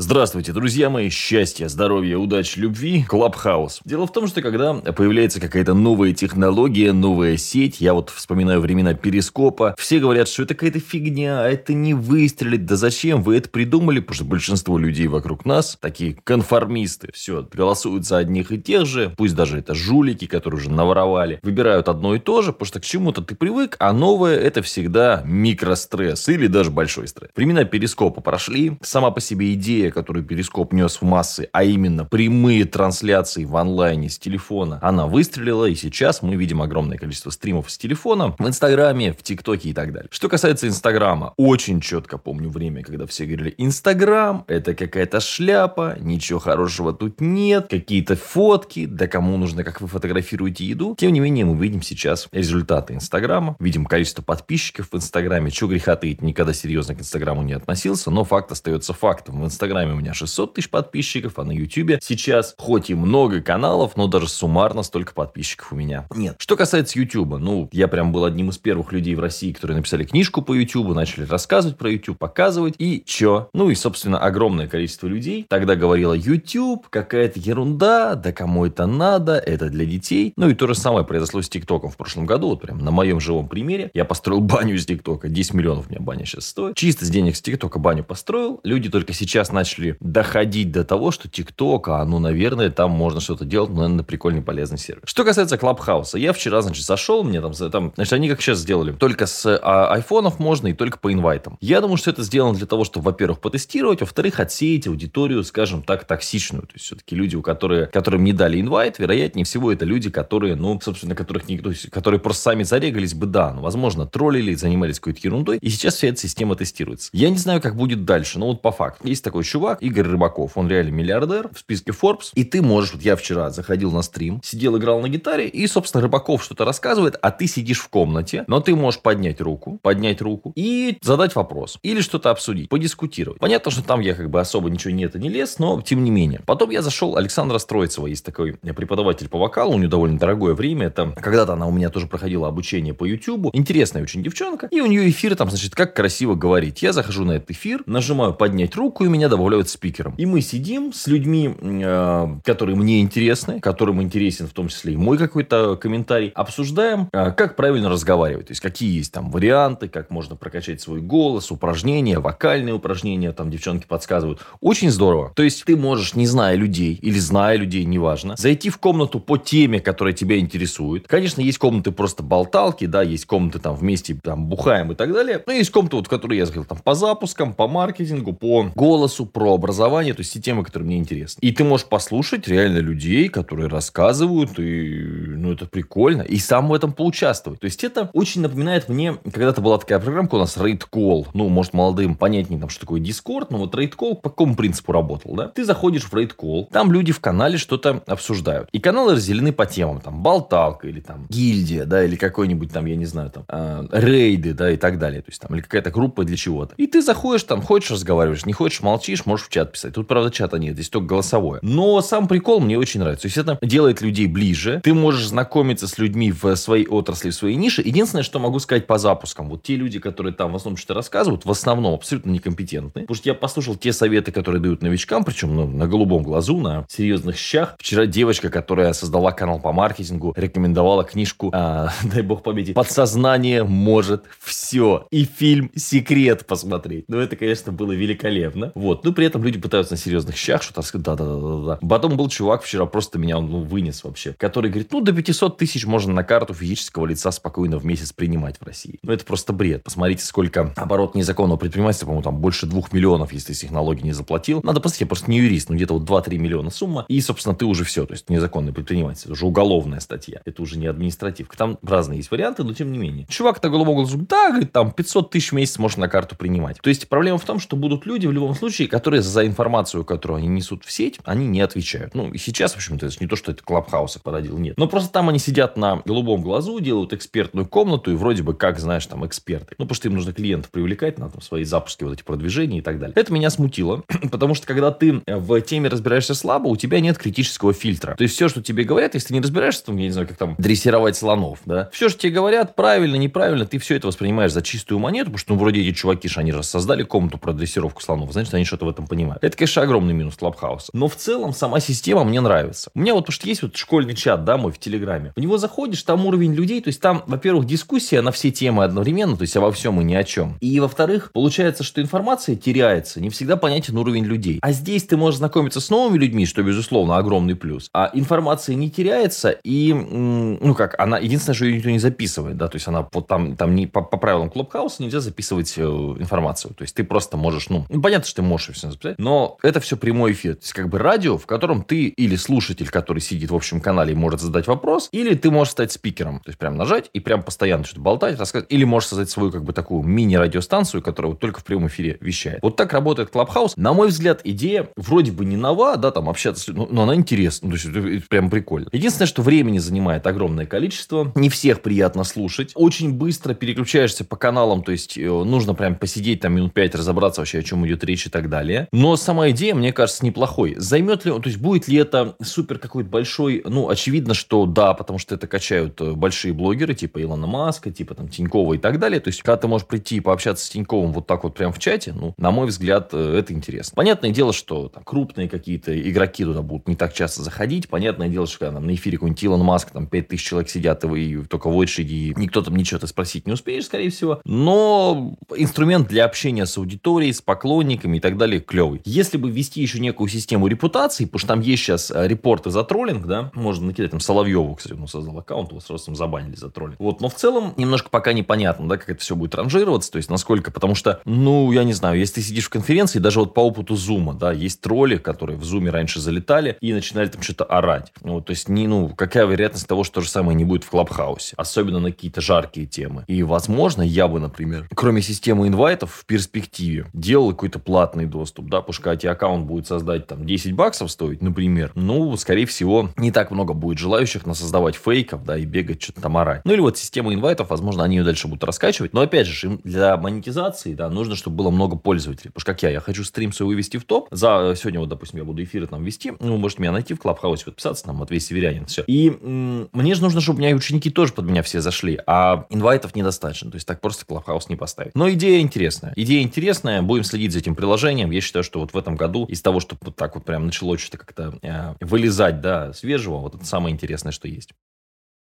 Здравствуйте, друзья мои, счастья, здоровья, удачи, любви, Клабхаус. Дело в том, что когда появляется какая-то новая технология, новая сеть, я вот вспоминаю времена перископа, все говорят, что это какая-то фигня, а это не выстрелит, да зачем вы это придумали, потому что большинство людей вокруг нас, такие конформисты, все, голосуют за одних и тех же, пусть даже это жулики, которые уже наворовали, выбирают одно и то же, потому что к чему-то ты привык, а новое это всегда микростресс или даже большой стресс. Времена перископа прошли, сама по себе идея идея, которую Перископ нес в массы, а именно прямые трансляции в онлайне с телефона, она выстрелила, и сейчас мы видим огромное количество стримов с телефона в Инстаграме, в ТикТоке и так далее. Что касается Инстаграма, очень четко помню время, когда все говорили, Инстаграм это какая-то шляпа, ничего хорошего тут нет, какие-то фотки, да кому нужно, как вы фотографируете еду. Тем не менее, мы видим сейчас результаты Инстаграма, видим количество подписчиков в Инстаграме, чего греха таить, никогда серьезно к Инстаграму не относился, но факт остается фактом. В Инстаграме Инстаграме у меня 600 тысяч подписчиков, а на Ютубе сейчас хоть и много каналов, но даже суммарно столько подписчиков у меня нет. Что касается Ютуба, ну, я прям был одним из первых людей в России, которые написали книжку по Ютубу, начали рассказывать про Ютуб, показывать, и чё? Ну, и, собственно, огромное количество людей тогда говорило, Ютуб, какая-то ерунда, да кому это надо, это для детей. Ну, и то же самое произошло с ТикТоком в прошлом году, вот прям на моем живом примере. Я построил баню из ТикТока, 10 миллионов у меня баня сейчас стоит. Чисто с денег с ТикТока баню построил, люди только сейчас начали начали доходить до того, что ТикТок, а ну, наверное, там можно что-то делать, но, наверное, прикольный, полезный сервис. Что касается Клабхауса, я вчера, значит, зашел, мне там, там, значит, они как сейчас сделали, только с а, айфонов можно и только по инвайтам. Я думаю, что это сделано для того, чтобы, во-первых, потестировать, во-вторых, отсеять аудиторию, скажем так, токсичную. То есть, все-таки люди, у которых, которым не дали инвайт, вероятнее всего, это люди, которые, ну, собственно, которых никто, которые просто сами зарегались бы, да, но, возможно, троллили, занимались какой-то ерундой, и сейчас вся эта система тестируется. Я не знаю, как будет дальше, но вот по факту. Есть такой чувак, Игорь Рыбаков, он реально миллиардер в списке Forbes. И ты можешь, вот я вчера заходил на стрим, сидел, играл на гитаре, и, собственно, Рыбаков что-то рассказывает, а ты сидишь в комнате, но ты можешь поднять руку, поднять руку и задать вопрос. Или что-то обсудить, подискутировать. Понятно, что там я как бы особо ничего нет и не лез, но тем не менее. Потом я зашел, Александра Строицева, есть такой преподаватель по вокалу, у нее довольно дорогое время, это когда-то она у меня тоже проходила обучение по YouTube, интересная очень девчонка, и у нее эфир там, значит, как красиво говорить. Я захожу на этот эфир, нажимаю поднять руку, и меня добавляют спикер спикером. И мы сидим с людьми, э, которые мне интересны, которым интересен в том числе и мой какой-то комментарий, обсуждаем, э, как правильно разговаривать. То есть, какие есть там варианты, как можно прокачать свой голос, упражнения, вокальные упражнения, там девчонки подсказывают. Очень здорово. То есть, ты можешь, не зная людей или зная людей, неважно, зайти в комнату по теме, которая тебя интересует. Конечно, есть комнаты просто болталки, да, есть комнаты там вместе там бухаем и так далее. Но есть комнаты, вот, в которые я сказал, там по запускам, по маркетингу, по голосу, про образование то есть те темы, которые мне интересны. И ты можешь послушать реально людей, которые рассказывают, и ну это прикольно, и сам в этом поучаствовать. То есть это очень напоминает мне, когда-то была такая программка у нас Raid Call, ну, может, молодым понятнее, там, что такое Discord, но вот Raid Call по какому принципу работал, да? Ты заходишь в Raid Call, там люди в канале что-то обсуждают. И каналы разделены по темам, там, болталка или там гильдия, да, или какой-нибудь там, я не знаю, там, э, рейды, да, и так далее. То есть там, или какая-то группа для чего-то. И ты заходишь там, хочешь разговариваешь, не хочешь, молчишь, можешь в чат писать. Тут, правда, чата нет, здесь только голосовое. Но сам прикол мне очень нравится. То есть это делает людей ближе. Ты можешь знакомиться с людьми в своей отрасли, в своей нише. Единственное, что могу сказать по запускам. Вот те люди, которые там в основном что-то рассказывают, в основном абсолютно некомпетентны. Потому что я послушал те советы, которые дают новичкам, причем ну, на голубом глазу, на серьезных щах. Вчера девочка, которая создала канал по маркетингу, рекомендовала книжку, а, дай бог памяти, «Подсознание может все». И фильм «Секрет» посмотреть. Ну, это, конечно, было великолепно. Вот. Но при этом люди пытаются на серьезных щах что-то сказать. Да-да-да. Потом был чувак вчера, просто меня он ну, вынес вообще, который говорит, ну, до 500 тысяч можно на карту физического лица спокойно в месяц принимать в России. Ну, это просто бред. Посмотрите, сколько оборот незаконного предпринимательства, по-моему, там больше двух миллионов, если ты с налоги не заплатил. Надо посмотреть, я просто не юрист, ну, где-то вот 2-3 миллиона сумма, и, собственно, ты уже все, то есть незаконный предприниматель, это уже уголовная статья, это уже не административка. Там разные есть варианты, но тем не менее. Чувак на голову глазу, да, говорит, там 500 тысяч в месяц можно на карту принимать. То есть проблема в том, что будут люди в любом случае, которые за информацию, которую они несут в сеть, они не отвечают. Ну, и сейчас, в общем-то, это не то, что это Клабхауса породил, нет. Но просто там они сидят на голубом глазу, делают экспертную комнату, и вроде бы как, знаешь, там эксперты. Ну, потому что им нужно клиентов привлекать на там, свои запуски, вот эти продвижения и так далее. Это меня смутило, потому что когда ты в теме разбираешься слабо, у тебя нет критического фильтра. То есть все, что тебе говорят, если ты не разбираешься, там, я не знаю, как там дрессировать слонов, да, все, что тебе говорят, правильно, неправильно, ты все это воспринимаешь за чистую монету, потому что, ну, вроде эти чуваки, они же создали комнату про дрессировку слонов, значит, они что-то в этом понимают. Это, конечно, огромный минус Клабхауса. Но в целом сама система мне нравится. У меня вот, потому что есть вот школьный чат, да, мой в Телеграме. В него заходишь, там уровень людей, то есть там, во-первых, дискуссия на все темы одновременно, то есть обо всем и ни о чем. И, во-вторых, получается, что информация теряется, не всегда понятен уровень людей. А здесь ты можешь знакомиться с новыми людьми, что, безусловно, огромный плюс. А информация не теряется, и, ну как, она, единственное, что ее никто не записывает, да, то есть она вот там, там не, по, по правилам Clubhouse а нельзя записывать э, информацию. То есть ты просто можешь, ну, ну, понятно, что ты можешь все записать, но это все прямой эфир. То есть как бы радио, в котором ты или слушатель, который сидит в общем канале и может задать вопрос, или ты можешь стать спикером. То есть прям нажать и прям постоянно что-то болтать, рассказать. Или можешь создать свою как бы такую мини-радиостанцию, которая вот только в прямом эфире вещает. Вот так работает Clubhouse. На мой взгляд, идея вроде бы не нова, да, там общаться, но, но она интересна. Ну, то есть прям прикольно. Единственное, что времени занимает огромное количество. Не всех приятно слушать. Очень быстро переключаешься по каналам, то есть э, нужно прям посидеть там минут пять, разобраться вообще, о чем идет речь и так далее. Но сама идея, мне кажется, неплохой. Займет ли, то есть будет ли это супер какой-то большой, ну, очевидно, что да, потому что это качают э, большие блогеры, типа Илона Маска, типа там Тинькова и так далее. То есть, когда ты можешь прийти и пообщаться с Тиньковым вот так вот прям в чате, ну, на мой взгляд, э, это интересно. Понятное дело, что там, крупные какие-то игроки туда будут не так часто заходить. Понятное дело, что когда там, на эфире какой-нибудь Илон Маск, там 5000 человек сидят, и вы только в очереди, и никто там ничего-то спросить не успеешь, скорее всего. Но инструмент для общения с аудиторией, с поклонниками и так далее клевый. Если бы ввести еще некую систему репутации, потому что там есть сейчас э, репорты за троллинг, да, можно накидать там Соловьеву, кстати, он создал аккаунт, его сразу там забанили за троллинг. Вот, но в целом немножко пока непонятно, да, как это все будет ранжироваться, то есть насколько, потому что, ну, я не знаю, если ты сидишь в конференции, даже вот по опыту Зума, да, есть тролли, которые в Зуме раньше залетали и начинали там что-то орать. Вот, то есть, не, ну, какая вероятность того, что то же самое не будет в Клабхаусе, особенно на какие-то жаркие темы. И, возможно, я бы, например, кроме системы инвайтов в перспективе делал какой-то платный доступ, да, когда тебе аккаунт будет создать там 10 баксов стоить, например, ну, скорее всего, не так много будет желающих на создавать фейков, да, и бегать что-то там орать. Ну, или вот система инвайтов, возможно, они ее дальше будут раскачивать. Но, опять же, им для монетизации, да, нужно, чтобы было много пользователей. Потому что, как я, я хочу стрим свой вывести в топ. За сегодня, вот, допустим, я буду эфиры там вести. Ну, вы можете меня найти в Клабхаусе, подписаться, там, Матвей Северянин, все. И мне же нужно, чтобы у меня ученики тоже под меня все зашли. А инвайтов недостаточно. То есть, так просто Клабхаус не поставить. Но идея интересная. Идея интересная. Будем следить за этим приложением. Я считаю, что вот в этом году из того, что вот так вот прям начало что-то как-то э, вылезать, да, свежего, вот это самое интересное, что есть.